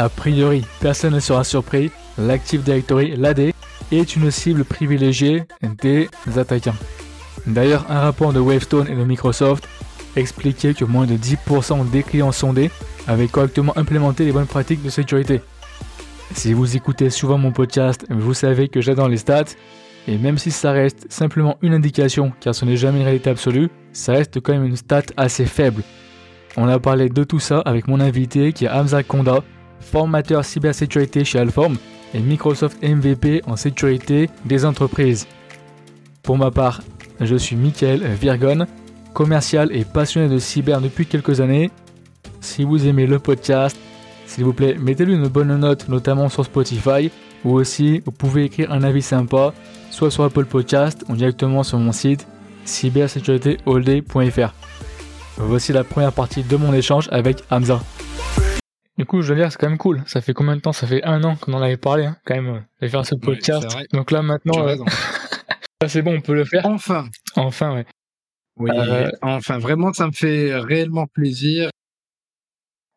A priori, personne ne sera surpris, l'Active Directory, l'AD, est une cible privilégiée des attaquants. D'ailleurs, un rapport de Wavestone et de Microsoft expliquait que moins de 10% des clients sondés avaient correctement implémenté les bonnes pratiques de sécurité. Si vous écoutez souvent mon podcast, vous savez que j'adore les stats, et même si ça reste simplement une indication, car ce n'est jamais une réalité absolue, ça reste quand même une stat assez faible. On a parlé de tout ça avec mon invité qui est Hamza Konda, formateur cybersécurité chez Alform et Microsoft MVP en sécurité des entreprises. Pour ma part, je suis Michael Virgon, commercial et passionné de cyber depuis quelques années. Si vous aimez le podcast, s'il vous plaît, mettez-lui une bonne note, notamment sur Spotify, ou aussi vous pouvez écrire un avis sympa, soit sur Apple Podcast ou directement sur mon site cybersécuritéallday.fr. Voici la première partie de mon échange avec Hamza. Du coup, je veux dire, c'est quand même cool. Ça fait combien de temps? Ça fait un an qu'on en avait parlé, hein, quand même, de faire ce podcast. Donc là, maintenant, euh, c'est bon, on peut le faire. Enfin. Enfin, ouais. Oui, euh, enfin, vraiment, ça me fait réellement plaisir.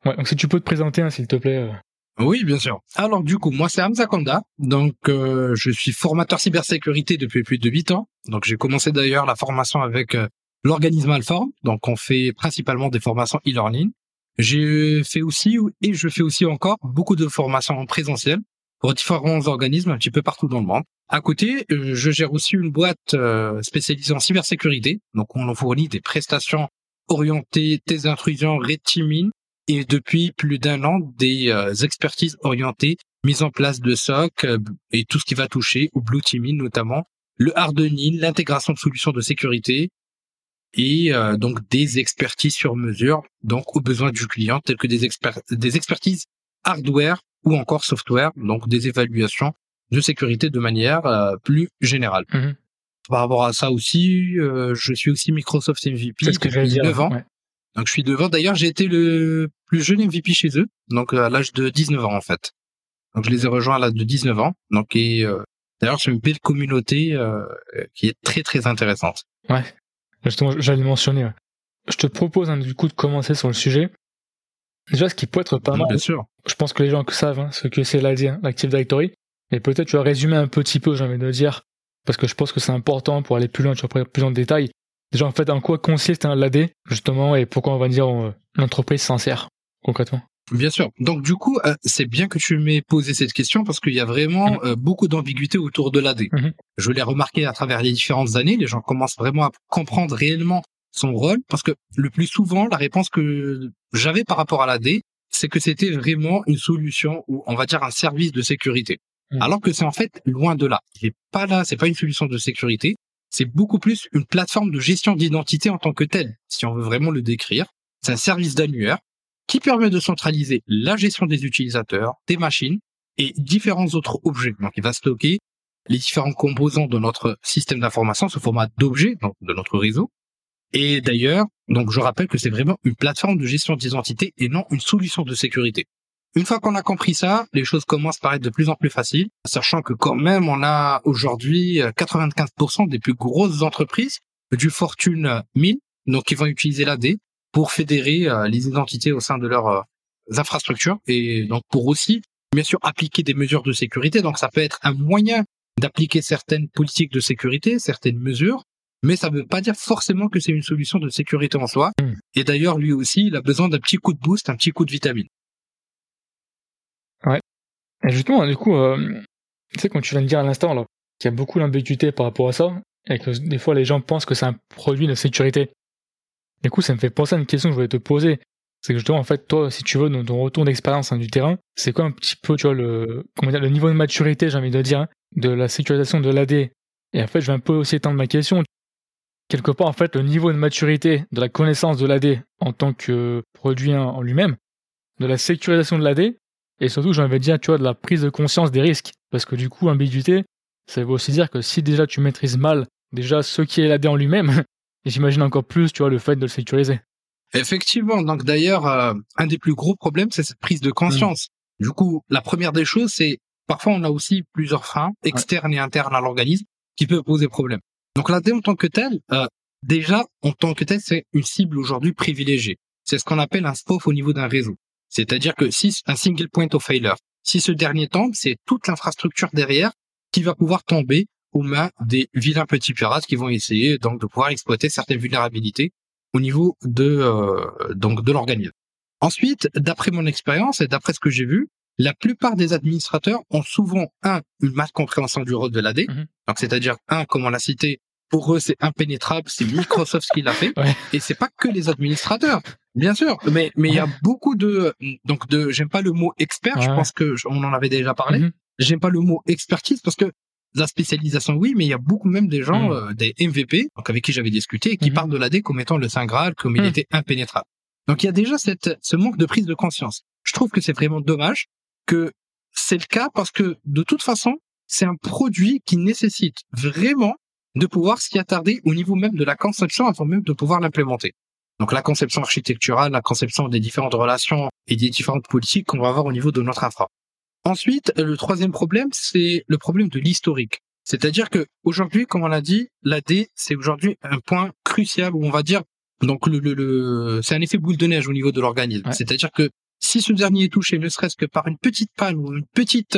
Ouais, donc si tu peux te présenter, hein, s'il te plaît. Euh. Oui, bien sûr. Alors du coup, moi c'est Hamza Kanda, donc je suis formateur cybersécurité depuis plus de 8 ans. Donc j'ai commencé d'ailleurs la formation avec l'organisme Alform, donc on fait principalement des formations e-learning. J'ai fait aussi, et je fais aussi encore, beaucoup de formations en présentiel pour différents organismes un petit peu partout dans le monde. À côté, euh, je gère aussi une boîte euh, spécialisée en cybersécurité. Donc, on fournit des prestations orientées, des intrusions, red teaming, et depuis plus d'un an, des euh, expertises orientées, mise en place de SOC et tout ce qui va toucher au blue teaming notamment, le hardening, l'intégration de solutions de sécurité, et euh, donc des expertises sur mesure, donc aux besoins du client, telles que des, des expertises hardware ou encore software, donc des évaluations de sécurité de manière euh, plus générale. Mhm. Par rapport à ça aussi, euh, je suis aussi Microsoft MVP ce que depuis 9 ans. Donc je suis devant. D'ailleurs, j'ai été le plus jeune MVP chez eux, donc à l'âge de 19 ans en fait. Donc je les ai rejoints à l'âge de 19 ans. Donc et d'ailleurs, c'est une belle communauté qui est très très intéressante. Ouais. Justement, j'allais le mentionner. Je te propose hein, du coup de commencer sur le sujet. Déjà, ce qui peut être pas mal. Bien sûr. Je pense que les gens savent hein, ce que c'est l'AD, hein, l'Active Directory. Mais peut-être tu vas résumer un petit peu, j'ai envie de dire, parce que je pense que c'est important pour aller plus loin, tu vas plus en détail. Déjà, en fait, en quoi consiste hein, l'AD, justement, et pourquoi on va dire euh, l'entreprise s'en sert, concrètement? Bien sûr. Donc du coup, euh, c'est bien que tu m'aies posé cette question parce qu'il y a vraiment mhm. euh, beaucoup d'ambiguïté autour de l'AD. Mhm. Je l'ai remarqué à travers les différentes années, les gens commencent vraiment à comprendre réellement son rôle parce que le plus souvent, la réponse que j'avais par rapport à l'AD, c'est que c'était vraiment une solution ou on va dire un service de sécurité. Mhm. Alors que c'est en fait loin de là. Il pas là, c'est pas une solution de sécurité, c'est beaucoup plus une plateforme de gestion d'identité en tant que telle, si on veut vraiment le décrire. C'est un service d'annuaire qui permet de centraliser la gestion des utilisateurs, des machines et différents autres objets. Donc, il va stocker les différents composants de notre système d'information sous format d'objets, de notre réseau. Et d'ailleurs, donc je rappelle que c'est vraiment une plateforme de gestion d'identité et non une solution de sécurité. Une fois qu'on a compris ça, les choses commencent à paraître de plus en plus faciles, sachant que quand même on a aujourd'hui 95% des plus grosses entreprises du Fortune 1000, donc qui vont utiliser l'AD pour fédérer euh, les identités au sein de leurs euh, infrastructures et donc pour aussi, bien sûr, appliquer des mesures de sécurité. Donc ça peut être un moyen d'appliquer certaines politiques de sécurité, certaines mesures, mais ça ne veut pas dire forcément que c'est une solution de sécurité en soi. Hmm. Et d'ailleurs, lui aussi, il a besoin d'un petit coup de boost, un petit coup de vitamine. Ouais. Et justement, du coup, euh, tu sais, quand tu viens de dire à l'instant, là, qu'il y a beaucoup d'ambiguïté par rapport à ça, et que des fois les gens pensent que c'est un produit de sécurité. Du coup, ça me fait penser à une question que je voulais te poser. C'est que justement, en fait, toi, si tu veux, dans ton retour d'expérience hein, du terrain, c'est quoi un petit peu, tu vois, le, niveau de maturité, j'ai envie de dire, hein, de la sécurisation de l'AD Et en fait, je vais un peu aussi étendre ma question. Quelque part, en fait, le niveau de maturité de la connaissance de l'AD en tant que produit en lui-même, de la sécurisation de l'AD, et surtout, j'ai envie de dire, tu vois, de la prise de conscience des risques. Parce que du coup, ambiguïté, ça veut aussi dire que si déjà tu maîtrises mal déjà ce qui est l'AD en lui-même, et j'imagine encore plus, tu vois, le fait de le sécuriser. Effectivement. Donc d'ailleurs, euh, un des plus gros problèmes, c'est cette prise de conscience. Du coup, la première des choses, c'est parfois on a aussi plusieurs freins externes et internes à l'organisme qui peuvent poser problème. Donc l'AD en tant que tel, euh, déjà en tant que tel, c'est une cible aujourd'hui privilégiée. C'est ce qu'on appelle un SPOF au niveau d'un réseau. C'est-à-dire que si un single point of failure, si ce dernier tombe, c'est toute l'infrastructure derrière qui va pouvoir tomber aux mains des vilains petits pirates qui vont essayer donc de pouvoir exploiter certaines vulnérabilités au niveau de euh, donc de l'organisme. Ensuite, d'après mon expérience et d'après ce que j'ai vu, la plupart des administrateurs ont souvent un une mal compréhension du rôle de l'AD. Mhm. Donc c'est-à-dire un comme on l'a cité, pour eux c'est impénétrable, c'est Microsoft qui l'a fait et c'est pas que les administrateurs. Bien sûr, mais mais il y a beaucoup de donc de j'aime pas le mot expert, je pense que on en avait déjà parlé. Mhm. J'aime pas le mot expertise parce que la spécialisation, oui, mais il y a beaucoup même des gens, mhm. euh, des MVP, donc avec qui j'avais discuté, qui parlent de l'AD comme étant le Saint Graal, comme il était impénétrable. Donc il y a déjà cette, ce manque de prise de conscience. Je trouve que c'est vraiment dommage que c'est le cas parce que de toute façon, c'est un produit qui nécessite vraiment de pouvoir s'y attarder au niveau même de la conception avant même de pouvoir l'implémenter. Donc la conception architecturale, la conception des différentes relations et des différentes politiques qu'on va avoir au niveau de notre infra. Ensuite, le troisième problème, c'est le problème de l'historique. C'est-à-dire que aujourd'hui, comme on l'a dit, l'AD, c'est aujourd'hui un point crucial où on va dire, donc le, le, c'est un effet boule de neige au niveau de l'organisme. C'est-à-dire que si ce dernier est touché, ne serait-ce que par une petite panne ou une petite,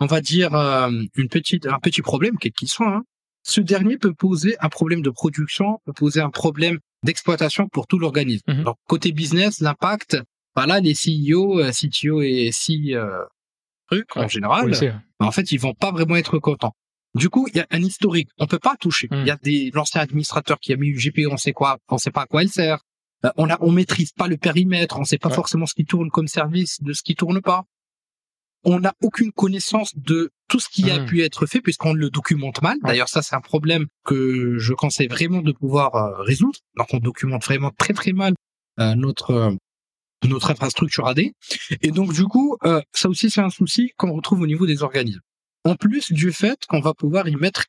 on va dire, euh, une petite, un petit problème, quel qu'il soit, hein, ce dernier peut poser un problème de production, peut poser un problème d'exploitation pour tout l'organisme. Mhm. Donc côté business, l'impact, voilà, les CEO, euh, CTO et C euh, en général, en fait, ils vont pas vraiment être contents. Du coup, il y a un historique, on peut pas toucher. Il y a des l'ancien administrateur qui a mis une GPU, on sait quoi, on sait pas à quoi elle sert. Euh, on a, on maîtrise pas le périmètre, on sait pas forcément ce qui tourne comme service, de ce qui tourne pas on n'a aucune connaissance de tout ce qui a hmm. pu être fait puisqu'on le documente mal. D'ailleurs, ça, c'est un problème que je conseille vraiment de pouvoir euh, résoudre. Donc, on documente vraiment très, très mal euh, notre euh, notre infrastructure AD. Et donc, du coup, ça aussi, c'est un souci qu'on retrouve au niveau des organismes. En plus du fait qu'on va pouvoir y mettre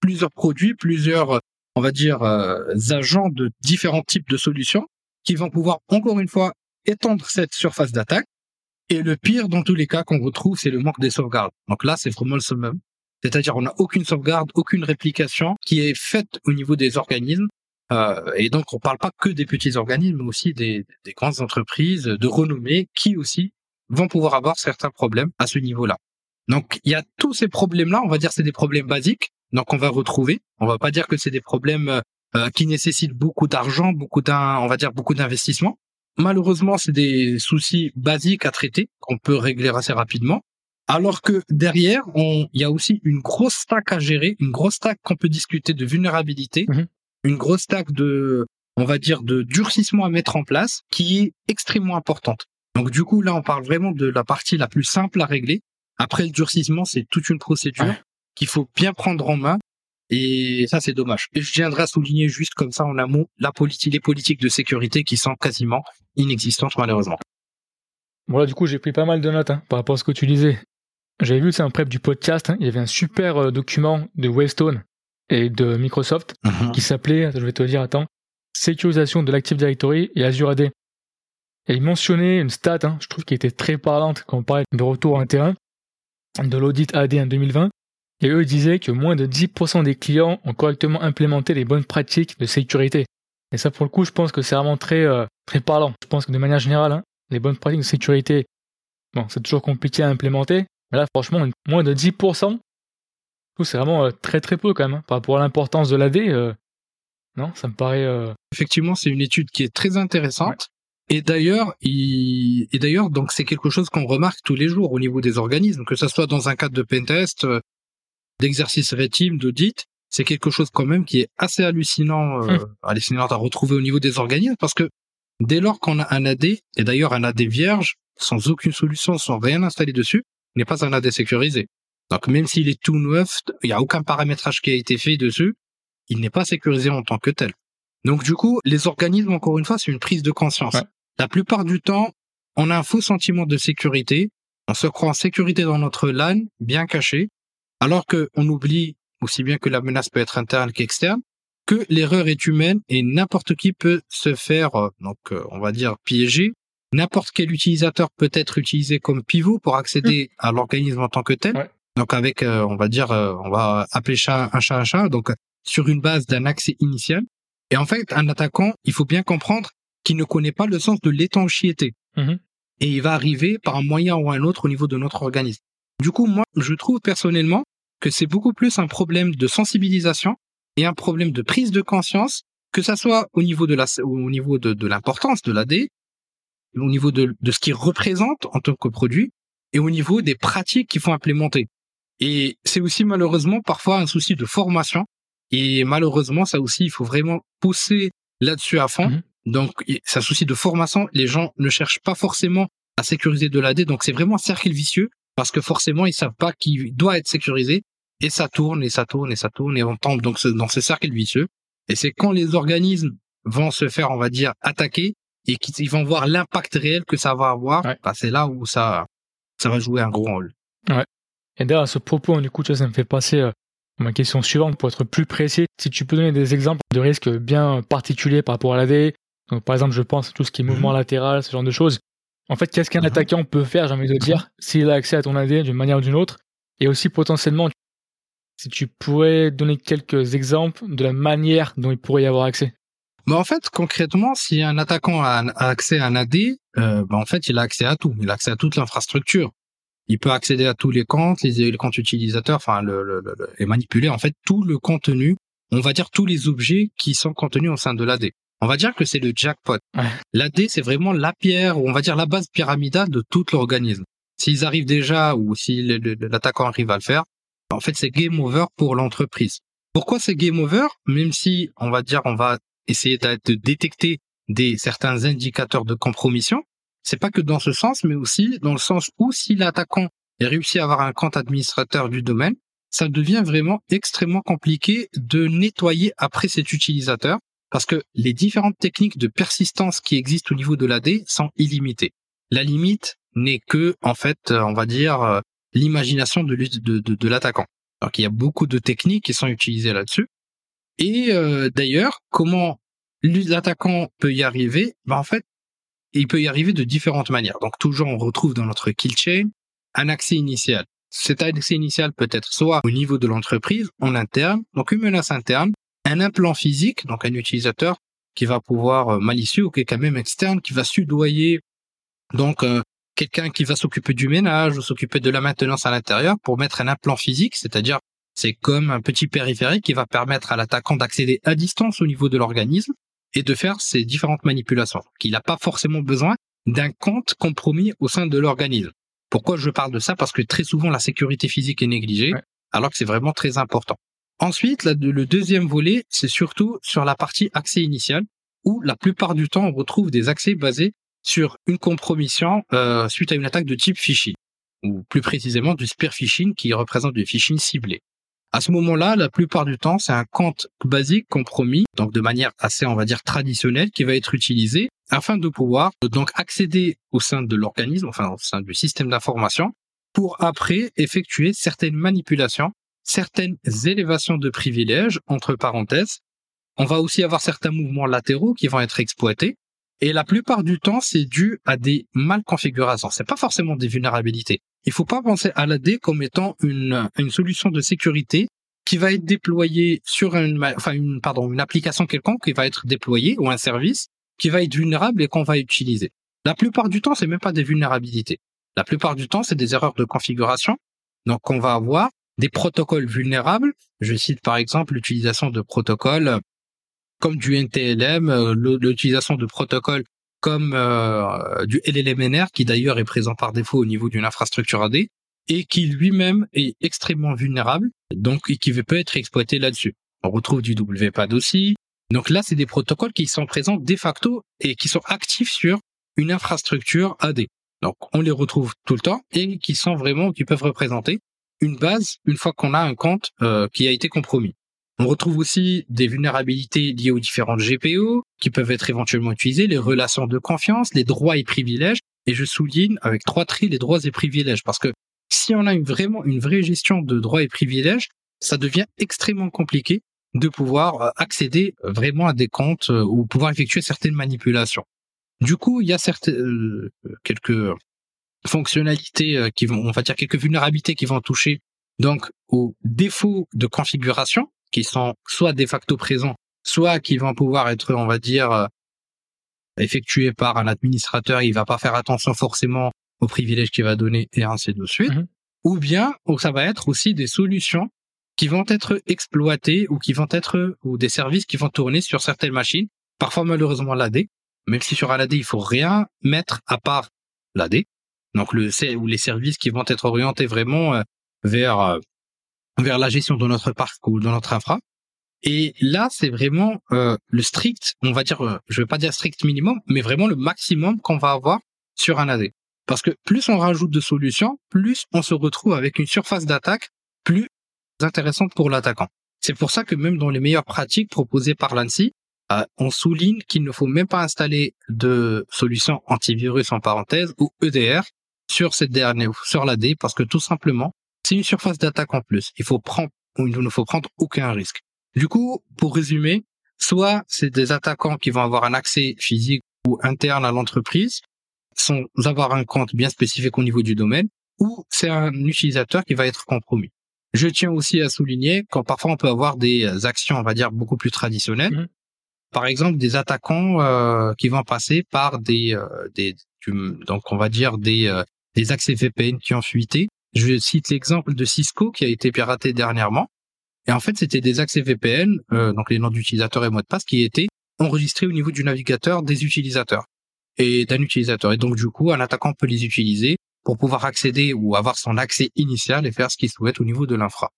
plusieurs produits, plusieurs, on va dire, agents de différents types de solutions qui vont pouvoir, encore une fois, étendre cette surface d'attaque et le pire dans tous les cas qu'on retrouve, c'est le manque des sauvegardes. Donc là, c'est vraiment le summum. C'est-à-dire, on n'a aucune sauvegarde, aucune réplication qui est faite au niveau des organismes. Euh, et donc, on parle pas que des petits organismes, mais aussi des, des grandes entreprises de renommée qui aussi vont pouvoir avoir certains problèmes à ce niveau-là. Donc, il y a tous ces problèmes-là. On va dire c'est des problèmes basiques. Donc, on va retrouver. On va pas dire que c'est des problèmes euh, qui nécessitent beaucoup d'argent, beaucoup d'un, on va dire beaucoup d'investissement. Malheureusement, c'est des soucis basiques à traiter qu'on peut régler assez rapidement. Alors que derrière, il y a aussi une grosse stack à gérer, une grosse stack qu'on peut discuter de vulnérabilité, mhm. Une grosse stack de, on va dire, de durcissement à mettre en place qui est extrêmement importante. Donc du coup, là, on parle vraiment de la partie la plus simple à régler. Après le durcissement, c'est toute une procédure qu'il faut bien prendre en main et ça, c'est dommage. Et je viendrai à souligner juste comme ça en amont la politique, les politiques de sécurité qui sont quasiment inexistantes malheureusement. Voilà, du coup, j'ai pris pas mal de notes hein, par rapport à ce que tu disais. J'avais vu, c'est un prep du podcast, hein, il y avait un super euh, document de Wavestone et de Microsoft mhm. qui s'appelait, je vais te dire, attends, sécurisation de l'Active Directory et Azure AD. Et il mentionnait une stat, hein, je trouve qui était très parlante quand on parlait de retour en terrain, de l'audit AD en 2020. Et eux disaient que moins de 10% des clients ont correctement implémenté les bonnes pratiques de sécurité. Et ça, pour le coup, je pense que c'est vraiment très, euh, très parlant. Je pense que de manière générale, hein, les bonnes pratiques de sécurité, bon, c'est toujours compliqué à implémenter. Mais là, franchement, moins de 10%, c'est vraiment euh, très très peu quand même. Hein, par rapport à l'importance de l'AD, euh, non, ça me paraît... Effectivement, c'est une étude qui est très intéressante. Et d'ailleurs, et d'ailleurs, donc c'est quelque chose qu'on remarque tous les jours au niveau des organismes, que ce soit dans un cadre de pentest, d'exercice rétime, d'audit, c'est quelque chose quand même qui est assez hallucinant, euh, hum. hallucinant à retrouver au niveau des organismes parce que dès lors qu'on a un AD, et d'ailleurs un AD vierge, sans aucune solution, sans rien installé dessus, n'est pas un AD sécurisé. Donc même s'il est tout neuf, il n'y a aucun paramétrage qui a été fait dessus, il n'est pas sécurisé en tant que tel. Donc du coup, les organismes, encore une fois, c'est une prise de conscience. La plupart du temps, on a un faux sentiment de sécurité, on se croit en sécurité dans notre LAN, bien caché, alors qu'on oublie, aussi bien que la menace peut être interne qu'externe, que l'erreur est humaine et n'importe qui peut se faire, euh, donc euh, on va dire, piéger. N'importe quel utilisateur peut être utilisé comme pivot pour accéder mmh. à l'organisme en tant que tel. Donc avec, euh, on va dire, on va appeler chat un chat un chat, donc sur une base d'un accès initial. Et en fait, un attaquant, il faut bien comprendre qu'il ne connaît pas le sens de l'étanchéité. Mmh et il va arriver par un moyen ou un autre au niveau de notre organisme. Du coup, moi, je trouve personnellement que c'est beaucoup plus un problème de sensibilisation et un problème de prise de conscience, que ça soit au niveau de la, au niveau de, de l'importance de l'AD, au niveau de, de ce qu'il représente en tant que produit, et au niveau des pratiques qu'il faut implémenter. Et c'est aussi malheureusement parfois un souci de formation. Et malheureusement, ça aussi, il faut vraiment pousser là-dessus à fond. Mhm. Donc, c'est un souci de formation. Les gens ne cherchent pas forcément à sécuriser de l'AD. Donc, c'est vraiment un cercle vicieux parce que forcément, ils savent pas qu'il doit être sécurisé. Et ça tourne, et ça tourne, et ça tourne, et on tombe donc dans ce cercle vicieux. Et c'est quand les organismes vont se faire, on va dire, attaquer et qu'ils vont voir l'impact réel que ça va avoir, bah, c'est là où ça, ça va jouer un gros rôle. Ouais. Et d'ailleurs, à ce propos, du coup, ça me fait passer à euh, ma question suivante pour être plus précis. Si tu peux donner des exemples de risques bien particuliers par rapport à l'AD, donc par exemple, je pense à tout ce qui est mouvement mhm. latéral, ce genre de choses. En fait, qu'est-ce qu'un mhm. attaquant peut faire, j'ai envie de dire, s'il a accès à ton AD d'une manière ou d'une autre, et aussi potentiellement, si tu pourrais donner quelques exemples de la manière dont il pourrait y avoir accès. Bah en fait, concrètement, si un attaquant a, accès à un AD, euh, bah en fait, il a accès à tout. Il a accès à toute l'infrastructure. Il peut accéder à tous les comptes, les, comptes utilisateurs, enfin, le, le, le, et manipuler en fait tout le contenu. On va dire tous les objets qui sont contenus au sein de l'AD. On va dire que c'est le jackpot. L'AD, c'est vraiment la pierre, ou on va dire la base pyramidale de tout l'organisme. S'ils arrivent déjà, ou si l'attaquant arrive à le faire, en fait, c'est game over pour l'entreprise. Pourquoi c'est game over? Même si, on va dire, on va essayer de détecter des certains indicateurs de compromission, c'est pas que dans ce sens, mais aussi dans le sens où si l'attaquant réussit à avoir un compte administrateur du domaine, ça devient vraiment extrêmement compliqué de nettoyer après cet utilisateur parce que les différentes techniques de persistance qui existent au niveau de l'AD sont illimitées. La limite n'est que, en fait, on va dire, euh, l'imagination de, l'attaquant. Donc il y a beaucoup de techniques qui sont utilisées là-dessus. Et euh, d'ailleurs, comment l'attaquant peut y arriver? Ben, En fait, il peut y arriver de différentes manières. Donc toujours, on retrouve dans notre kill chain un accès initial. Cet accès initial peut être soit au niveau de l'entreprise, en interne, donc une menace interne, un implant physique, donc un utilisateur qui va pouvoir euh, malicieux ou quelqu'un même externe qui va sudoyer donc euh, quelqu'un qui va s'occuper du ménage ou s'occuper de la maintenance à l'intérieur pour mettre un implant physique, c'est-à-dire c'est comme un petit périphérique qui va permettre à l'attaquant d'accéder à distance au niveau de l'organisme et de faire ces différentes manipulations. Qu'il n'a pas forcément besoin d'un compte compromis au sein de l'organisme. Pourquoi je parle de ça? Parce que très souvent la sécurité physique est négligée, alors que c'est vraiment très important. Ensuite, le deuxième volet, c'est surtout sur la partie accès initial, où la plupart du temps on retrouve des accès basés sur une compromission euh, suite à une attaque de type phishing, ou plus précisément du spear phishing qui représente du phishing ciblé. À ce moment-là, la plupart du temps, c'est un compte basique compromis, donc de manière assez, on va dire, traditionnelle, qui va être utilisé afin de pouvoir donc accéder au sein de l'organisme, enfin au sein du système d'information, pour après effectuer certaines manipulations, certaines élévations de privilèges, entre parenthèses. On va aussi avoir certains mouvements latéraux qui vont être exploités. Et la plupart du temps, c'est dû à des mal configurations. C'est pas forcément des vulnérabilités il faut pas penser à l'AD comme étant une, une solution de sécurité qui va être déployée sur une, enfin une, pardon, une application quelconque qui va être déployée ou un service qui va être vulnérable et qu'on va utiliser. La plupart du temps, c'est même pas des vulnérabilités. La plupart du temps, c'est des erreurs de configuration. Donc, on va avoir des protocoles vulnérables. Je cite par exemple l'utilisation de protocoles comme du NTLM, euh, l'utilisation de protocoles comme euh, du LLMNR, qui d'ailleurs est présent par défaut au niveau d'une infrastructure AD, et qui lui-même est extrêmement vulnérable, donc qui peut être exploité là-dessus. On retrouve du WPAD aussi. Donc là, c'est des protocoles qui sont présents de facto et qui sont actifs sur une infrastructure AD. Donc on les retrouve tout le temps et qui sont vraiment, qui peuvent représenter une base une fois qu'on a un compte euh, qui a été compromis. On retrouve aussi des vulnérabilités liées aux différentes GPO qui peuvent être éventuellement utilisées, les relations de confiance, les droits et privilèges. Et je souligne avec trois traits les droits et privilèges parce que si on a vraiment une vraie gestion de droits et privilèges, ça devient extrêmement compliqué de pouvoir euh, accéder vraiment à des comptes euh, ou pouvoir effectuer certaines manipulations. Du coup, il y a certaines euh, quelques fonctionnalités qui vont, on va dire quelques vulnérabilités qui vont toucher donc aux défauts de configuration qui sont soit de facto présents, soit qui vont pouvoir être, on va dire, euh, effectué par un administrateur, il va pas faire attention forcément aux privilèges qu'il va donner et ainsi de suite. Mhm. Ou bien, ça va être aussi des solutions qui vont être exploitées ou qui vont être, ou des services qui vont tourner sur certaines machines. Parfois, malheureusement, l'AD. Même si sur un AD, il faut rien mettre à part l'AD. Donc, le, ou les services qui vont être orientés vraiment euh, vers, euh, vers la gestion de notre parc ou de notre infra. Et là, c'est vraiment euh, le strict, on va dire, euh, je vais pas dire strict minimum, mais vraiment le maximum qu'on va avoir sur un AD. Parce que plus on rajoute de solutions, plus on se retrouve avec une surface d'attaque plus intéressante pour l'attaquant. C'est pour ça que même dans les meilleures pratiques proposées par l'ANSI, euh, on souligne qu'il ne faut même pas installer de solution antivirus en parenthèse ou EDR sur cette dernière, sur l'AD, parce que tout simplement, c'est une surface d'attaque en plus. Il faut prendre, il ne faut prendre aucun risque. Du coup, pour résumer, soit c'est des attaquants qui vont avoir un accès physique ou interne à l'entreprise, sans avoir un compte bien spécifique au niveau du domaine, ou c'est un utilisateur qui va être compromis. Je tiens aussi à souligner quand parfois on peut avoir des actions, on va dire, beaucoup plus traditionnelles. Mmh. Par exemple, des attaquants euh, qui vont passer par des, euh, des donc on va dire des, euh, des accès VPN qui ont fuité. Je cite l'exemple de Cisco qui a été piraté dernièrement. Et en fait, c'était des accès VPN, euh, donc les noms d'utilisateurs et mots de passe, qui étaient enregistrés au niveau du navigateur des utilisateurs et d'un utilisateur. Et donc, du coup, un attaquant peut les utiliser pour pouvoir accéder ou avoir son accès initial et faire ce qu'il souhaite au niveau de l'infra.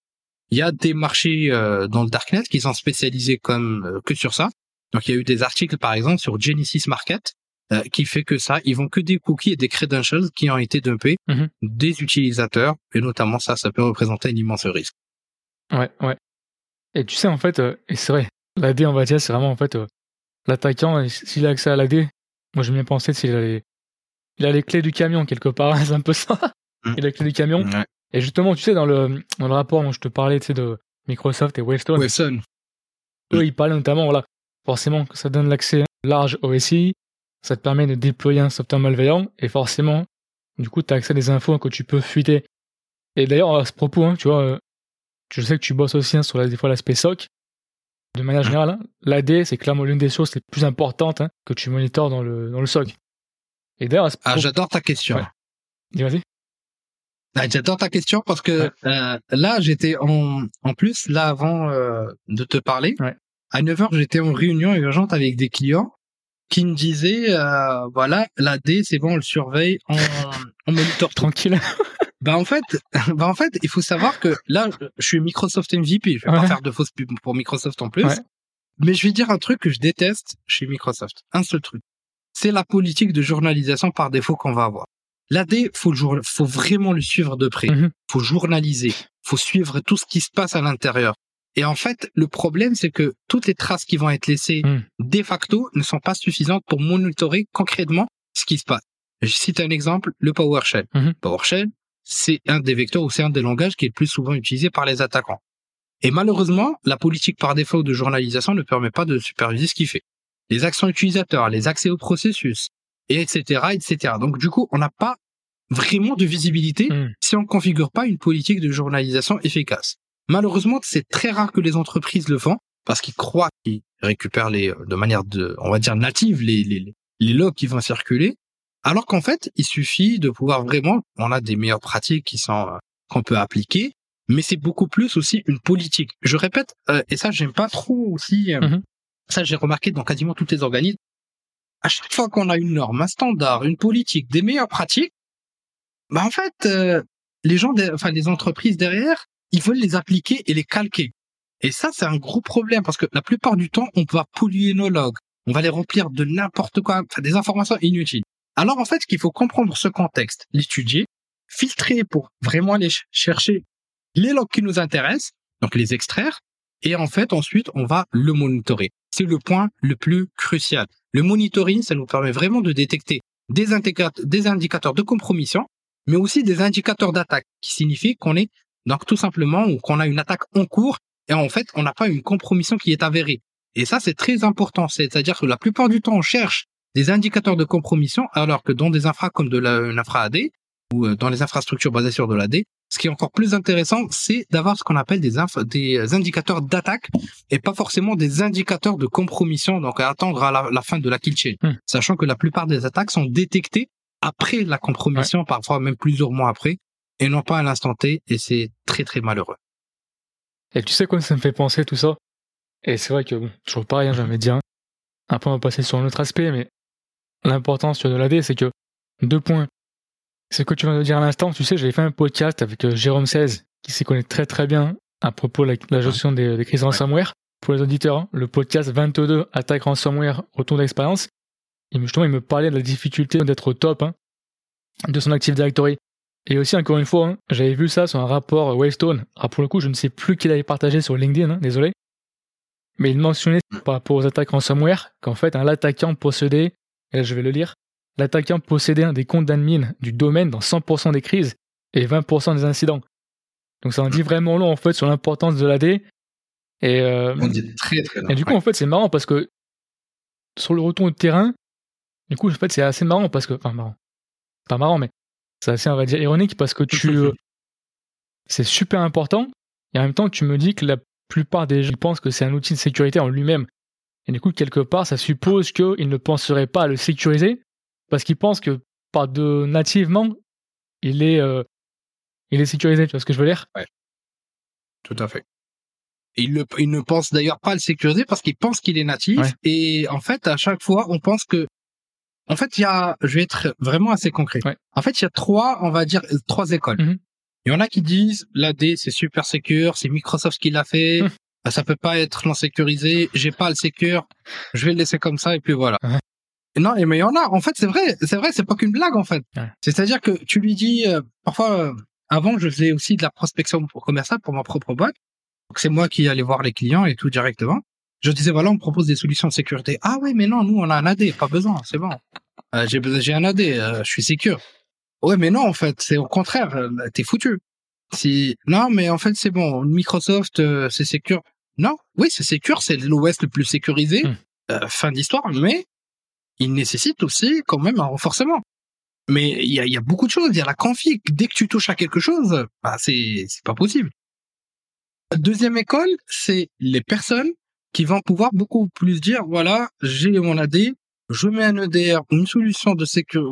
Il y a des marchés euh, dans le darknet qui sont spécialisés comme euh, que sur ça. Donc, il y a eu des articles, par exemple, sur Genesis Market, qui fait que ça, ils vont que des cookies et des credentials qui ont été dumpés mhm. des utilisateurs, et notamment ça, ça peut représenter un immense risque. Ouais, ouais. Et tu sais, en fait, euh, et c'est vrai, l'AD, on va dire, c'est vraiment, en fait, euh, l'attaquant, s'il a accès à l'AD, moi, j'aime bien penser s'il a les, il a les clés du camion, quelque part, c'est un peu ça. Mm. Il a les clés du camion. Et justement, tu sais, dans le, dans le rapport dont je te parlais, tu sais, de Microsoft et Wavestone. Wavestone. Eux, ils parlaient notamment, voilà, forcément, que ça donne l'accès large au SI, ça te permet de déployer un software malveillant, et forcément, du coup, tu as accès à des infos que tu peux fuiter. Et d'ailleurs, à ce propos, hein, tu vois, euh, je sais que tu bosses aussi hein, sur la, des fois l'aspect SOC. De manière mmh. générale, hein, l'AD, c'est clairement l'une des choses les plus importantes que tu monitores dans le, dans le SOC. Et d'ailleurs, ah, j'adore ta question. Dis vas-y. Ah, j'adore ta question parce que euh, là, j'étais en, en plus, là, avant euh, de te parler, à 9h, j'étais en réunion urgente avec des clients qui me disaient, euh, voilà, l'AD, c'est bon, on le surveille, on, on monitor tranquille. Bah en fait, bah en fait, il faut savoir que là, je suis Microsoft MVP. Je vais pas faire de fausses pubs pour Microsoft en plus. Mais je vais dire un truc que je déteste chez Microsoft. Un seul truc. C'est la politique de journalisation par défaut qu'on va avoir. L'AD, faut faut vraiment le suivre de près. Mm-hmm. Faut journaliser. Faut suivre tout ce qui se passe à l'intérieur. Et en fait, le problème, c'est que toutes les traces qui vont être laissées mm. de facto ne sont pas suffisantes pour monitorer concrètement ce qui se passe. Je cite un exemple, le PowerShell. Mm-hmm. PowerShell, c'est un des vecteurs ou c'est un des langages qui est le plus souvent utilisé par les attaquants. Et malheureusement, la politique par défaut de journalisation ne permet pas de superviser ce qu'il fait. Les actions utilisateurs, les accès au processus, et etc., etc. Donc du coup, on n'a pas vraiment de visibilité hmm. si on ne configure pas une politique de journalisation efficace. Malheureusement, c'est très rare que les entreprises le font parce qu'ils croient qu'ils récupèrent les, de manière de, on va dire native les, les, les logs qui vont circuler, alors qu'en fait, il suffit de pouvoir vraiment, on a des meilleures pratiques qui sont euh, qu'on peut appliquer, mais c'est beaucoup plus aussi une politique. Je répète, euh, et ça j'aime pas trop aussi. Euh, mm-hmm. Ça j'ai remarqué dans quasiment tous les organismes. À chaque fois qu'on a une norme, un standard, une politique, des meilleures pratiques, bah en fait, les gens, enfin les entreprises derrière, ils veulent les appliquer et les calquer. Et ça, c'est un gros problème parce que la plupart du temps, on va polluer nos logs, on va les remplir de n'importe quoi, des informations inutiles. Alors en fait, qu'il faut comprendre ce contexte, l'étudier, filtrer pour vraiment aller chercher les logs qui nous intéressent, donc les extraire, et en fait ensuite on va le monitorer. C'est le point le plus crucial. Le monitoring, ça nous permet vraiment de détecter des, des indicateurs de compromission, mais aussi des indicateurs d'attaque, qui signifie qu'on est donc tout simplement ou qu'on a une attaque en cours et en fait on n'a pas une compromission qui est avérée. Et ça c'est très important, c'est-à-dire que la plupart du temps on cherche des indicateurs de compromission, alors que dans des infras comme de l'infra AD, ou dans les infrastructures basées sur de l'AD. Ce qui est encore plus intéressant, c'est d'avoir ce qu'on appelle des, des indicateurs d'attaque et pas forcément des indicateurs de compromission, donc à attendre à la, fin de la kill chain. Hmm. Sachant que la plupart des attaques sont détectées après la compromission, parfois même plusieurs mois après, et non pas à l'instant T, et c'est très très malheureux. Et tu sais quoi ça me fait penser tout ça? Et c'est vrai que, bon, toujours pareil, hein, j'avais dit, un peu on va passer sur un autre aspect, mais l'importance de l'AD, c'est que, deux points, ce que tu viens de dire à l'instant, tu sais, j'avais fait un podcast avec euh, Jérôme 16, qui s'y connaît très très bien à propos de la, gestion des, crises ransomware. Pour les auditeurs, hein, le podcast 22, Attaque ransomware, retour d'expérience, et justement, il me parlait de la difficulté d'être au top hein, de son Active Directory. Et aussi, encore une fois, hein, j'avais vu ça sur un rapport Wavestone. Alors pour le coup, je ne sais plus qui l'avait partagé sur LinkedIn, désolé. Mais il mentionnait par rapport aux attaques ransomware qu'en fait, l'attaquant possédait, et là je vais le lire, l'attaquant possédait des comptes d'admin du domaine dans 100% des crises et 20% des incidents. Donc ça en dit vraiment long en fait sur l'importance de l'AD. Et, euh, On dit très très long. Et du coup en fait c'est marrant parce que sur le retour de terrain, du coup en fait c'est assez marrant parce que enfin marrant, pas marrant mais c'est assez on va dire ironique parce que tu c'est super important et en même temps tu me dis que la plupart des gens pensent que c'est un outil de sécurité en lui-même. Et du coup quelque part ça suppose qu'ils ne penseraient pas à le sécuriser parce qu'il pense que par de nativement, il est, euh, il est sécurisé. Tu vois ce que je veux dire? Ouais. Tout à fait. Il, ne pense d'ailleurs pas à le sécuriser parce qu'il pense qu'il est natif. Et en fait, à chaque fois, on pense que. En fait, il y a. Je vais être vraiment assez concret. En fait, il y a trois, on va dire, trois écoles. Mmh il y en a qui disent l'AD c'est super secure, c'est Microsoft qui l'a fait, mmh. ça peut pas être non sécurisé, j'ai pas le secure, je vais le laisser comme ça et puis voilà. Non, mais il y en a. En fait, c'est vrai, c'est vrai, c'est pas qu'une blague en fait. C'est-à-dire que tu lui dis euh, parfois. Euh, avant, je faisais aussi de la prospection commerciale pour ma propre boîte. Donc c'est moi qui allais voir les clients et tout directement. Je disais voilà, on propose des solutions de sécurité. Ah oui, mais non, nous on a un AD, pas besoin, c'est bon. Euh, j'ai j'ai un AD, je suis sécure. Ouais, mais non, en fait, c'est au contraire, t'es foutu. Si non, mais en fait c'est bon. Microsoft, c'est sécure. Non, oui, c'est sécure, c'est l'OS le plus sécurisé. Hmm. fin d'histoire, mais il nécessite aussi quand même un renforcement. Mais il y a, y a, beaucoup de choses. Il y a la config. Dès que tu touches à quelque chose, bah c'est c'est pas possible. deuxième école, c'est les personnes qui vont pouvoir beaucoup plus dire voilà, j'ai mon AD, je mets un EDR, une solution de sécurité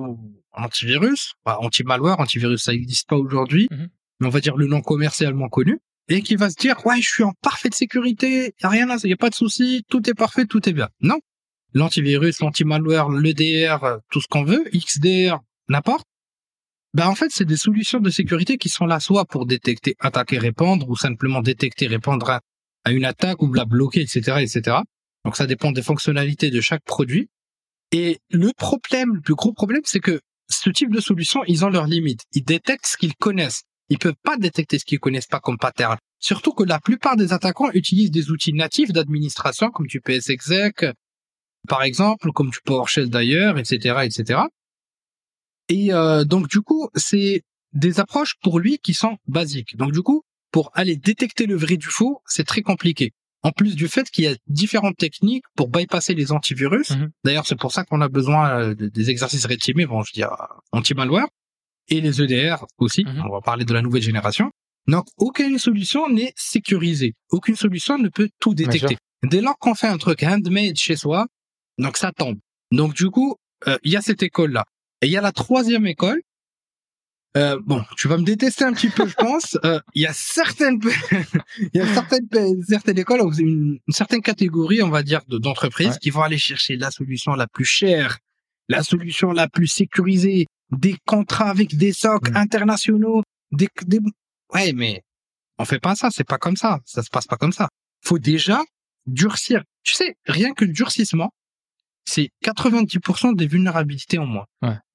antivirus, bah, anti-malware, antivirus ça n'existe pas aujourd'hui, mhm. mais on va dire le nom commercialement connu, et qui va se dire ouais, je suis en parfaite sécurité, il y a rien à, y a pas de souci, tout est parfait, tout est bien. Non, l'antivirus, l'anti-malware, l'EDR, tout ce qu'on veut, XDR, n'importe. Ben en fait, c'est des solutions de sécurité qui sont là soit pour détecter, attaquer, répondre, ou simplement détecter, répondre à, une attaque ou la bloquer, etc., etc. Donc ça dépend des fonctionnalités de chaque produit. Et le problème, le plus gros problème, c'est que ce type de solution, ils ont leurs limites. Ils détectent ce qu'ils connaissent. Ils peuvent pas détecter ce qu'ils connaissent pas comme pattern. Surtout que la plupart des attaquants utilisent des outils natifs d'administration comme du PSExec, par exemple, comme du PowerShell d'ailleurs, etc., etc. Et euh, donc du coup, c'est des approches pour lui qui sont basiques. Donc du coup, pour aller détecter le vrai du faux, c'est très compliqué. En plus du fait qu'il y a différentes techniques pour bypasser les antivirus. Mhm. D'ailleurs, c'est pour ça qu'on a besoin euh, des exercices red bon, je veux dire, anti-malware, et les EDR aussi. Mhm. On va parler de la nouvelle génération. Donc, aucune solution n'est sécurisée. Aucune solution ne peut tout détecter. Dès lors qu'on fait un truc handmade chez soi, donc ça tombe. Donc du coup, euh, il y a cette école-là. Et il y a la troisième école. Euh, bon, tu vas me détester un petit peu, je pense. Euh, il y a certaines, il y a certaines, certaines écoles, une, une certaine catégorie, on va dire, d'entreprises qui vont aller chercher la solution la plus chère, la solution la plus sécurisée, des contrats avec des socs mmh. internationaux, des, des, ouais, mais on fait pas ça, c'est pas comme ça, ça se passe pas comme ça. Faut déjà durcir. Tu sais, rien que le durcissement, c'est 90% des vulnérabilités en moins.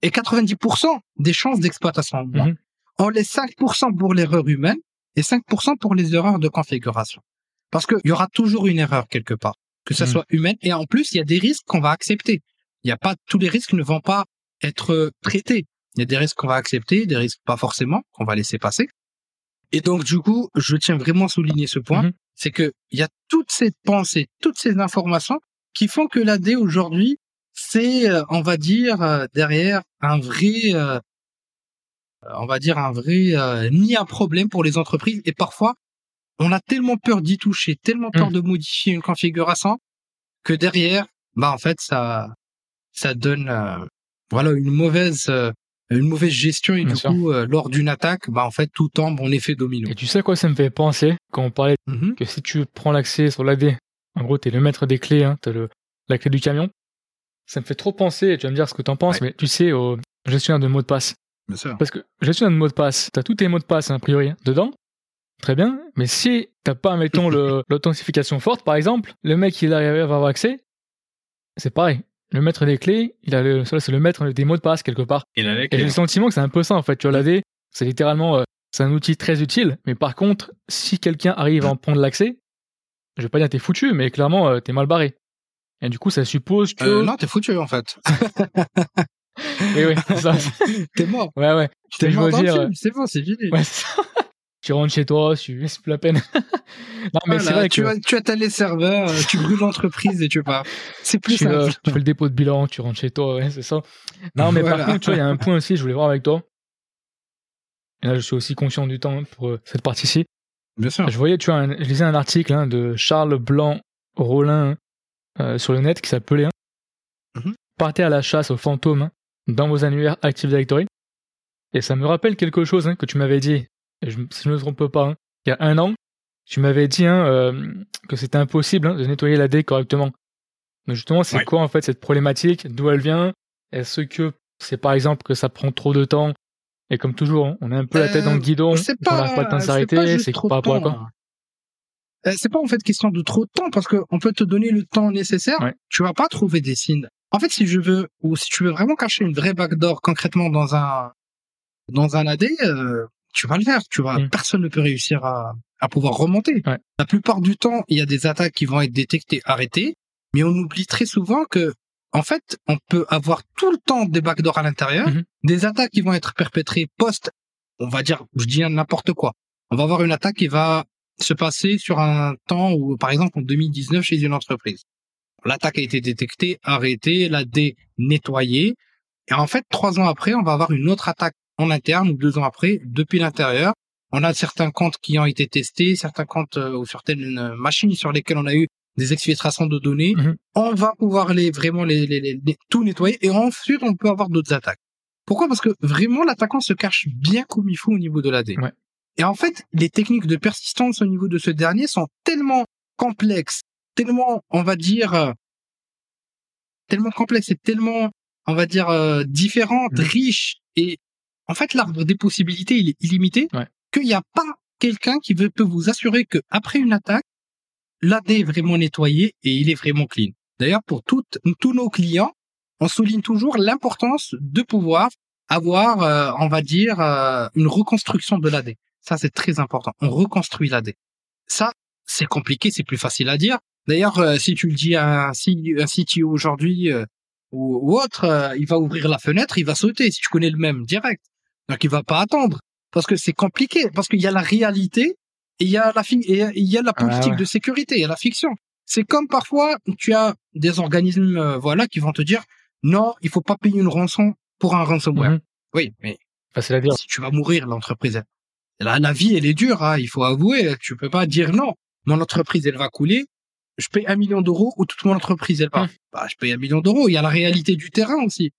Et 90% des chances d'exploitation en moins. Mhm. On laisse 5% pour l'erreur humaine et 5% pour les erreurs de configuration. Parce qu'il y aura toujours une erreur quelque part, que ça mhm. soit humaine. Et en plus, il y a des risques qu'on va accepter. Il n'y a pas, tous les risques ne vont pas être traités. Il y a des risques qu'on va accepter, des risques pas forcément, qu'on va laisser passer. Et donc, du coup, je tiens vraiment à souligner ce point, mhm. c'est que il y a toute cette pensée, toutes ces informations qui font que l'AD aujourd'hui, c'est, euh, on va dire, euh, derrière un vrai, euh, on va dire un vrai euh, ni un problème pour les entreprises et parfois on a tellement peur d'y toucher, tellement peur Mm. de modifier une configuration que derrière, bah en fait ça ça donne euh, voilà une mauvaise une mauvaise gestion et Bien du sûr. coup euh, lors d'une attaque, bah en fait tout tombe en effet domino. Et tu sais quoi ça me fait penser quand on parlait Mhm. que si tu prends l'accès sur l'AD, en gros, t'es le maître des clés, hein, t'as le, la clé du camion. Ça me fait trop penser, tu vas me dire ce que t'en penses, mais tu sais, au gestionnaire de mots de passe. Bien sûr. Parce que gestionnaire de mots de passe, t'as tous tes mots de passe, hein, a priori, dedans. Très bien. Mais si t'as pas, mettons, l'authentification forte, par exemple, le mec, il arrive à avoir accès, c'est pareil. Le maître des clés, il a le, c'est le maître des mots de passe, quelque part. Et là, Et j'ai le sentiment que c'est un peu ça en fait. Tu vois, l'AD, c'est littéralement, euh, c'est un outil très utile. Mais par contre, si quelqu'un arrive à en prendre l'accès, je vais pas dire t'es foutu, mais clairement euh, t'es mal barré. Et du coup, ça suppose que. Euh, non, t'es foutu en fait. Oui, oui, c'est ça. t'es mort. Ouais, ouais. T'es mort dire, film, C'est bon, c'est fini. Ouais, tu rentres chez toi, tu c'est plus la peine. non, mais Voilà, c'est vrai tu, que as, tu les serveurs, euh, tu brûles l'entreprise et tu pars. C'est plus tu, euh, simple. tu fais le dépôt de bilan, tu rentres chez toi, ouais, c'est ça. Non, mais Voilà. par contre, tu vois, il y a un point aussi, je voulais voir avec toi. Et là, je suis aussi conscient du temps pour euh, cette partie-ci. Bien sûr. Je voyais, tu vois, un- je lisais un article hein, de Charles Blanc Rollin euh, sur le net qui s'appelait hein, Mhm. Partez à la chasse aux fantômes hein, dans vos annuaires Active Directory. Et ça me rappelle quelque chose hein, que tu m'avais dit, et je, si je ne me trompe pas, hein, il y a un an, tu m'avais dit hein, euh, que c'était impossible hein, de nettoyer la D correctement. Donc justement, c'est Ouais. quoi en fait cette problématique? D'où elle vient? Est-ce que c'est par exemple que ça prend trop de temps? Et comme toujours, on a un peu la tête dans le Euh, guidon, c'est on n'arrive pas le temps de pas s'arrêter, c'est par rapport à quoi. Euh, C'est pas en fait question de trop de temps parce qu'on peut te donner le temps nécessaire. Ouais. Tu vas pas trouver des signes. En fait, si je veux ou si tu veux vraiment cacher une vraie backdoor concrètement dans un dans un AD, euh, tu vas le faire. Tu vas. Mm. Personne ne peut réussir à à pouvoir remonter. Ouais. La plupart du temps, il y a des attaques qui vont être détectées, arrêtées, mais on oublie très souvent que en fait, on peut avoir tout le temps des backdoors à l'intérieur, Mhm. des attaques qui vont être perpétrées post, on va dire, je dis n'importe quoi. On va avoir une attaque qui va se passer sur un temps où, par exemple, en 2019 chez une entreprise. L'attaque a été détectée, arrêtée, la D nettoyée. Et en fait, trois ans après, on va avoir une autre attaque en interne ou deux ans après, depuis l'intérieur. On a certains comptes qui ont été testés, certains comptes euh, ou certaines euh, machines sur lesquelles on a eu des exfiltrations de données. Mhm. On va pouvoir les vraiment les, les, les- les- tout nettoyer et ensuite on peut avoir d'autres attaques. Pourquoi? Parce que vraiment l'attaquant se cache bien comme il faut au niveau de l'AD. Ouais. Et en fait, les techniques de persistance au niveau de ce dernier sont tellement complexes, tellement, on va dire, euh, tellement complexes et tellement, on va dire, euh, différentes, Mhm. riches. Et en fait, l'arbre des possibilités, il est illimité. Ouais. Qu'il n'y a pas quelqu'un qui veut, peut vous assurer que après une attaque, l'AD est vraiment nettoyé et il est vraiment clean. D'ailleurs, pour toutes, tous nos clients, on souligne toujours l'importance de pouvoir avoir, euh, on va dire, euh, une reconstruction de l'AD. Ça, c'est très important. On reconstruit l'AD. Ça, c'est compliqué, c'est plus facile à dire. D'ailleurs, euh, si tu le dis à un, un aujourd'hui euh, ou, ou autre, euh, il va ouvrir la fenêtre, il va sauter si tu connais le même direct. Donc, il va pas attendre parce que c'est compliqué, parce qu'il y a la réalité et il y a la fi- et il y a la Ah politique ouais. de sécurité, il y a la fiction. C'est comme parfois tu as des organismes, euh, voilà, qui vont te dire non, il faut pas payer une rançon pour un ransomware. Mhm. Oui, mais Facile à dire. si tu vas mourir, l'entreprise, la, la vie, elle est dure, hein, il faut avouer. Tu peux pas dire non, mon entreprise, elle va couler. Je paye un million d'euros ou toute mon entreprise, elle part. Hum. Bah, je paye un million d'euros. Il y a la réalité du terrain aussi.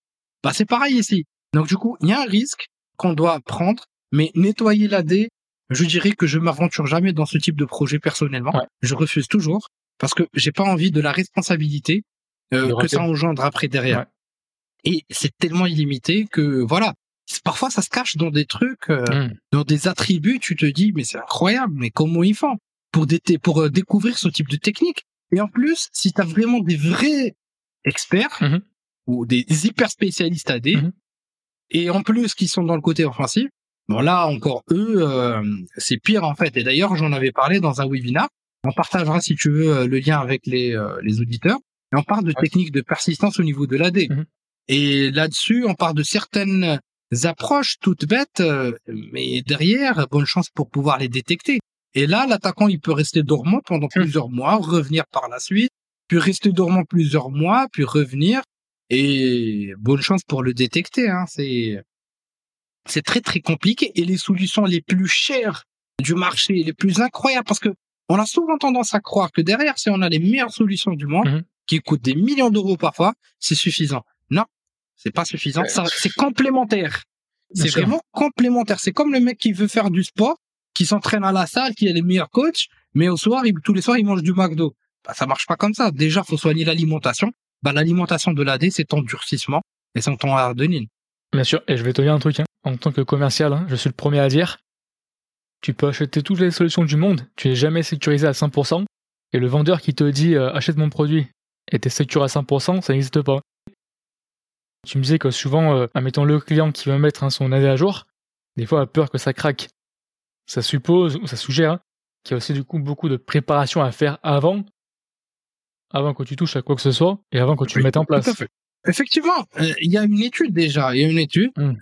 Bah, c'est pareil ici. Donc, du coup, il y a un risque qu'on doit prendre, mais nettoyer l'AD, je dirais que je m'aventure jamais dans ce type de projet personnellement. Ouais. Je refuse toujours parce que j'ai pas envie de la responsabilité euh, que ça engendre après derrière. Ouais. Et c'est tellement illimité que voilà. Parfois, ça se cache dans des trucs, euh, Mhm. dans des attributs. Tu te dis, mais c'est incroyable, mais comment ils font pour, dé- pour euh, découvrir ce type de technique? Et en plus, si tu as vraiment des vrais experts Mhm. ou des hyper spécialistes AD, Mhm. et en plus qui sont dans le côté offensif, bon là encore eux, euh, c'est pire en fait. Et d'ailleurs, j'en avais parlé dans un webinar. On partagera si tu veux euh, le lien avec les, euh, les auditeurs. Et on parle de techniques de persistance au niveau de l'AD. Mhm. Et là-dessus, on parle de certaines approches toutes bêtes, euh, mais derrière, bonne chance pour pouvoir les détecter. Et là, l'attaquant, il peut rester dormant pendant Mhm. plusieurs mois, revenir par la suite, puis rester dormant plusieurs mois, puis revenir. Et bonne chance pour le détecter. Hein. C'est c'est très très compliqué et les solutions les plus chères du marché, les plus incroyables, parce que on a souvent tendance à croire que derrière, si on a les meilleures solutions du monde, mhm. qui coûtent des millions d'euros parfois, c'est suffisant. Non, c'est pas suffisant. c'est complémentaire. C'est vraiment complémentaire. C'est comme le mec qui veut faire du sport, qui s'entraîne à la salle, qui a les meilleurs coachs, mais au soir, tous les soirs, il mange du McDo. Bah, ça marche pas comme ça. Déjà, faut soigner l'alimentation. Bah, l'alimentation de l'AD, c'est ton durcissement et c'est ton hardening. Bien sûr. Et je vais te dire un truc, hein. En tant que commercial, hein, je suis le premier à dire, tu peux acheter toutes les solutions du monde, tu n'es jamais sécurisé à 100%, et le vendeur qui te dit euh, achète mon produit et t'es sécurisé à 100%, ça n'existe pas. Tu me disais que souvent, euh, admettons le client qui va mettre hein, son AD à jour, des fois a peur que ça craque. Ça suppose, ou ça suggère, hein, qu'il y a aussi du coup beaucoup de préparation à faire avant, avant que tu touches à quoi que ce soit, et avant que tu le mettes en place. Tout à fait. Effectivement, euh, il y a une étude déjà, il y a une étude. Hmm.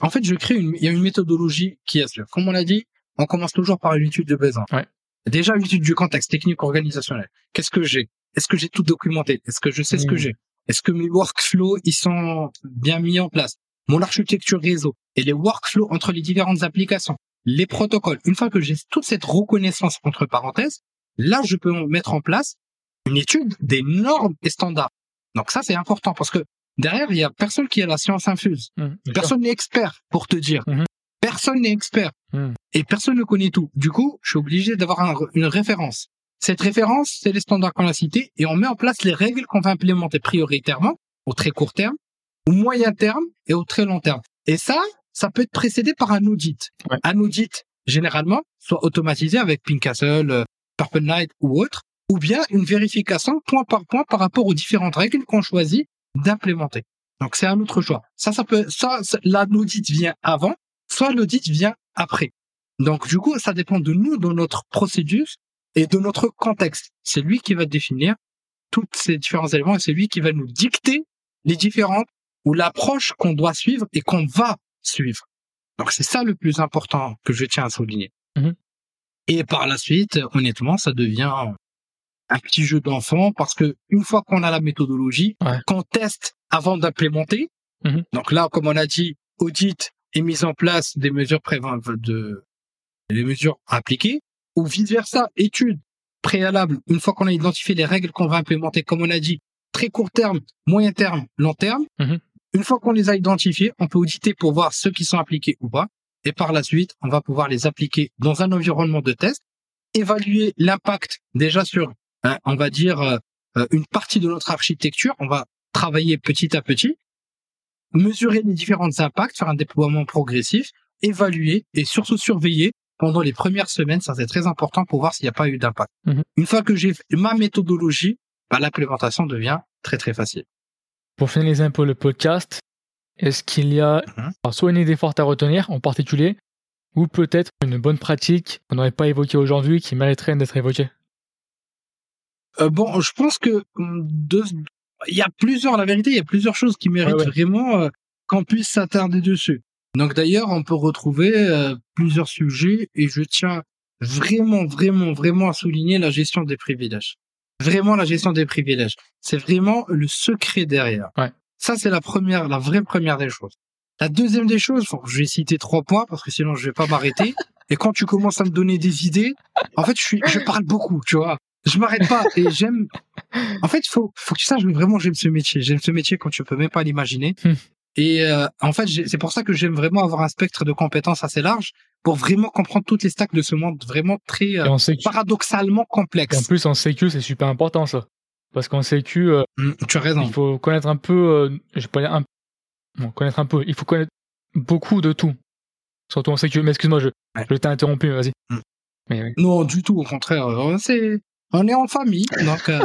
en fait, je crée une, il y a une méthodologie qui est, comme on l'a dit, on commence toujours par une étude de besoin. Ouais. Déjà, une étude du contexte technique organisationnel. Qu'est-ce que j'ai? Est-ce que j'ai tout documenté? Est-ce que je sais ce que hmm. j'ai? Est-ce que mes workflows, ils sont bien mis en place? Mon architecture réseau et les workflows entre les différentes applications, les protocoles. Une fois que j'ai toute cette reconnaissance entre parenthèses, là, je peux mettre en place une étude des normes et standards. Donc ça, c'est important parce que derrière, il y a personne qui a la science infuse. Mmh, personne n'est expert pour te dire. Mmh. Personne n'est expert. Mmh. Et personne ne connaît tout. Du coup, je suis obligé d'avoir une référence. Cette référence, c'est les standards qu'on a cités et on met en place les règles qu'on va implémenter prioritairement au très court terme, au moyen terme et au très long terme. Et ça, ça peut être précédé par un audit. Un audit, généralement, soit automatisé avec Pincastle, euh, Purple Knight ou autre, ou bien une vérification point par point par rapport aux différentes règles qu'on choisit d'implémenter. Donc c'est un autre choix. Ça, ça peut, soit l'audit vient avant, soit l'audit vient après. Donc du coup, ça dépend de nous, de notre procédure et de notre contexte. C'est lui qui va définir tous ces différents éléments et c'est lui qui va nous dicter les différentes ou l'approche qu'on doit suivre et qu'on va suivre. Donc c'est ça le plus important que je tiens à souligner. Mmh et par la suite, honnêtement, ça devient un petit jeu d'enfant parce que une fois qu'on a la méthodologie, qu'on teste avant d'implémenter. Mhm. Donc là, comme on a dit, audit et mise en place des mesures préventives de des mesures appliquées ou vice versa, étude préalable une fois qu'on a identifié les règles qu'on va implémenter, comme on a dit, très court terme, moyen terme, long terme. Mhm. Une fois qu'on les a identifiés, on peut auditer pour voir ceux qui sont appliqués ou pas. Et par la suite, on va pouvoir les appliquer dans un environnement de test, évaluer l'impact déjà sur Hein, on va dire, euh, euh, une partie de notre architecture. On va travailler petit à petit, mesurer les différents impacts, faire un déploiement progressif, évaluer et surtout surveiller pendant les premières semaines. Ça, c'est très important pour voir s'il n'y a pas eu d'impact. Mhm. Une fois que j'ai ma méthodologie, bah, l'implémentation devient très, très facile. Pour finaliser un peu le podcast, est-ce qu'il y a mhm. soit une idée forte à retenir en particulier, ou peut-être une bonne pratique qu'on n'aurait pas évoquée aujourd'hui qui mériterait d'être évoquée? Euh, bon, je pense que hum, il y a plusieurs, la vérité, il y a plusieurs choses qui méritent vraiment euh, qu'on puisse s'attarder dessus. Donc d'ailleurs, on peut retrouver euh, plusieurs sujets et je tiens vraiment, vraiment, vraiment à souligner la gestion des privilèges. Vraiment la gestion des privilèges. C'est vraiment le secret derrière. Ouais. Ça, c'est la première, la vraie première des choses. La deuxième des choses, je vais citer trois points parce que sinon je vais pas m'arrêter. Et quand tu commences à me donner des idées, en fait, je suis, je parle beaucoup, tu vois je m'arrête pas et j'aime. En fait, faut faut que tu saches vraiment j'aime ce métier. J'aime ce métier quand tu peux même pas l'imaginer. Hmm. Et euh, en fait, c'est pour ça que j'aime vraiment avoir un spectre de compétences assez large pour vraiment comprendre toutes les stacks de ce monde vraiment très euh, paradoxalement complexe. en plus, en sécu, c'est super important ça. Parce qu'en sécu, euh, hmm, tu as raison. Il faut connaître un peu, je vais pas dire un, bon, connaître un peu. Il faut connaître beaucoup de tout. Surtout en sécu. Mais excuse-moi, je, je t'ai interrompu. Vas-y. Hmm. Non, du tout. Au contraire, c'est on est en famille, donc euh,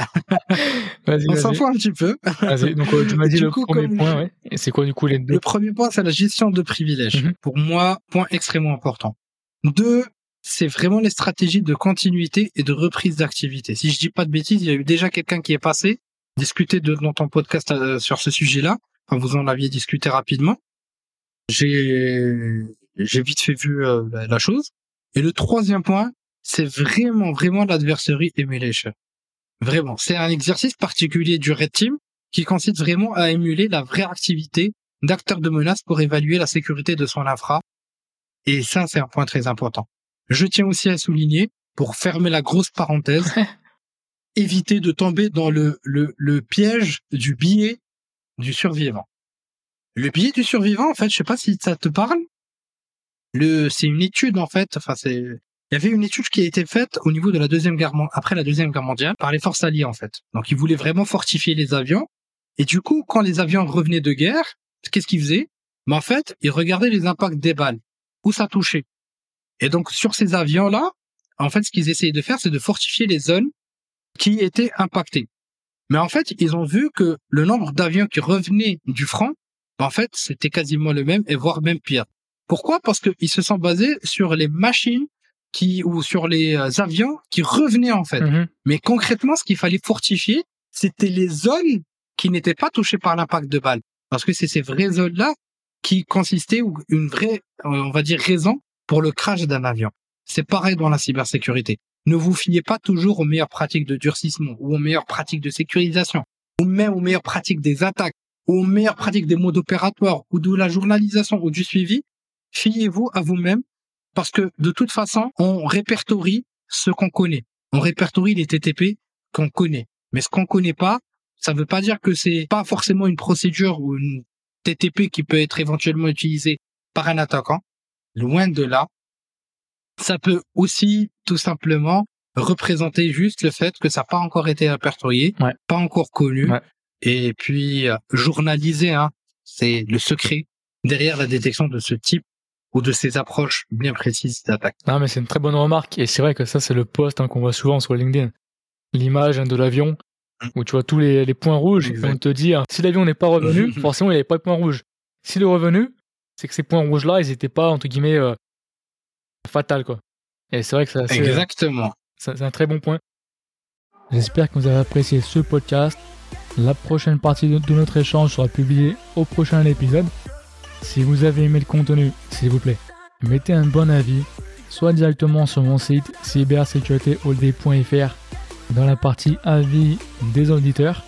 on s'en fout un petit peu. Donc euh, tu m'as dit le premier point, ouais. Et c'est quoi du coup les deux Le premier point, c'est la gestion de privilèges. Mhm. Pour moi, point extrêmement important. Deux, c'est vraiment les stratégies de continuité et de reprise d'activité. Si je dis pas de bêtises, il y a eu déjà quelqu'un qui est passé discuter de, dans ton podcast euh, sur ce sujet-là. Enfin, vous en aviez discuté rapidement. J'ai j'ai vite fait vu la chose. Et le troisième point, c'est vraiment, vraiment l'adversaire emulation. Vraiment. C'est un exercice particulier du Red Team qui consiste vraiment à émuler la vraie activité d'acteurs de menace pour évaluer la sécurité de son infra. Et ça, c'est un point très important. Je tiens aussi à souligner, pour fermer la grosse parenthèse, éviter de tomber dans le, le, le piège du billet du survivant. Le billet du survivant, en fait, je sais pas si ça te parle. Le, c'est une étude, en fait. Enfin, c'est, il y avait une étude qui a été faite au niveau de la deuxième guerre, après la deuxième guerre mondiale, par les forces alliées, en fait. Donc, ils voulaient vraiment fortifier les avions. Et du coup, quand les avions revenaient de guerre, qu'est-ce qu'ils faisaient? Mais en fait, ils regardaient les impacts des balles, où ça touchait. Et donc, sur ces avions-là, en fait, ce qu'ils essayaient de faire, c'est de fortifier les zones qui étaient impactées. Mais en fait, ils ont vu que le nombre d'avions qui revenaient du front, en fait, c'était quasiment le même et voire même pire. Pourquoi? Parce qu'ils se sont basés sur les machines qui ou sur les euh, avions qui revenaient en fait. Mm-hmm. Mais concrètement, ce qu'il fallait fortifier, c'était les zones qui n'étaient pas touchées par l'impact de balles. Parce que c'est ces vraies zones-là qui consistaient ou une vraie, euh, on va dire, raison pour le crash d'un avion. C'est pareil dans la cybersécurité. Ne vous fiez pas toujours aux meilleures pratiques de durcissement ou aux meilleures pratiques de sécurisation ou même aux meilleures pratiques des attaques ou aux meilleures pratiques des modes opératoires ou de la journalisation ou du suivi. Fiez-vous à vous-même parce que de toute façon, on répertorie ce qu'on connaît. On répertorie les TTP qu'on connaît. Mais ce qu'on connaît pas, ça ne veut pas dire que c'est pas forcément une procédure ou une TTP qui peut être éventuellement utilisée par un attaquant. Loin de là. Ça peut aussi tout simplement représenter juste le fait que ça n'a pas encore été répertorié, pas encore connu, et puis euh, journaliser, hein, c'est le secret derrière la détection de ce type ou de ces approches bien précises d'attaque. Non, mais c'est une très bonne remarque, et c'est vrai que ça, c'est le post hein, qu'on voit souvent sur LinkedIn. L'image hein, de l'avion, mm. où tu vois tous les, points rouges, on te dit, hein, si l'avion n'est pas revenu, forcément, il n'y avait pas de points rouges. S'il est revenu, c'est que ces points rouges-là, ils n'étaient pas, entre guillemets, euh, fatal, quoi. Et c'est vrai que c'est Exactement. C'est un très bon point. J'espère que vous avez apprécié ce podcast. La prochaine partie de notre échange sera publiée au prochain épisode. Si vous avez aimé le contenu, s'il vous plaît, mettez un bon avis, soit directement sur mon site cybersécuritéholday.fr dans la partie avis des auditeurs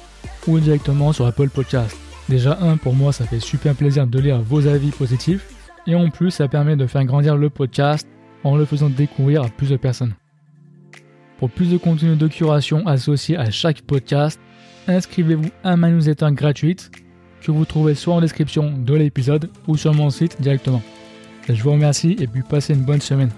ou directement sur Apple Podcast. Déjà un, pour moi, ça fait super plaisir de lire vos avis positifs et en plus, ça permet de faire grandir le podcast en le faisant découvrir à plus de personnes. Pour plus de contenu de curation associé à chaque podcast, inscrivez-vous à ma newsletter gratuite que vous trouvez soit en description de l'épisode ou sur mon site directement. Je vous remercie et puis passez une bonne semaine.